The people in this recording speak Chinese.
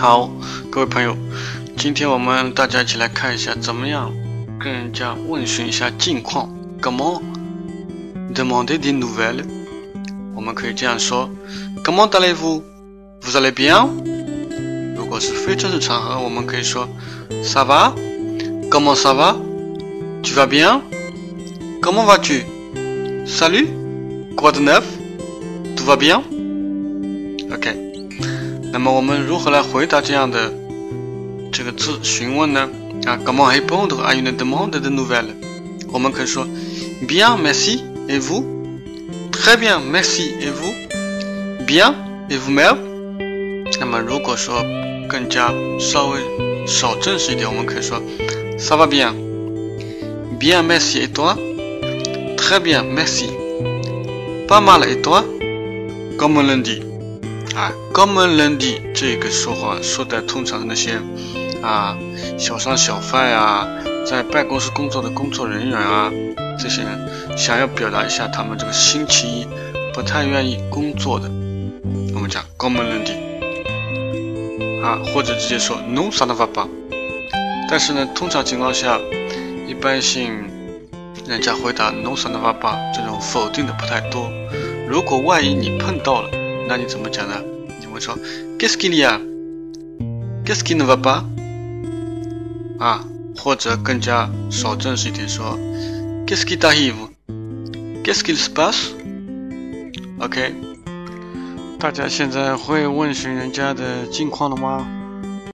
好，各位朋友，今天我们大家一起来看一下，怎么样跟人家问询一下近况。Comment demander des nouvelles？我们可以这样说：Comment allez-vous？Vous allez bien？如果是非正式场合，我们可以说：Ça va？Comment ça va？Tu vas bien？Comment vas-tu？Salut？Quoi de neuf？Tout va bien？OK。那么我们如何来回答这样的这个字询问呢？啊，Comment répondre à une demande de nouvelles？我们可以说，Bien, merci, et vous? Très bien, merci, et vous? Bien, et vous-même？那么如果说更加稍微少正式一点，我们可以说，Ça va bien? Bien, merci, et toi? Très bien, merci. Pas mal, et toi? Comme lundi. 啊，comme lundi 这个说话说的通常那些啊小商小贩啊，在办公室工作的工作人员啊，这些人想要表达一下他们这个星期一不太愿意工作的，我们讲 comme lundi 啊，或者直接说 non ça ne va pas。但是呢，通常情况下，一般性人家回答 non ça ne va pas 这种否定的不太多。如果万一你碰到了，那你怎么讲呢？你会说，Keskilia，Keskina，Vapa 啊，或者更加少正式一点说 “Qu'est-ce qui t'arrive？Qu'est-ce qu'il se passe？”OK，大家现在会问询人家的近况了吗？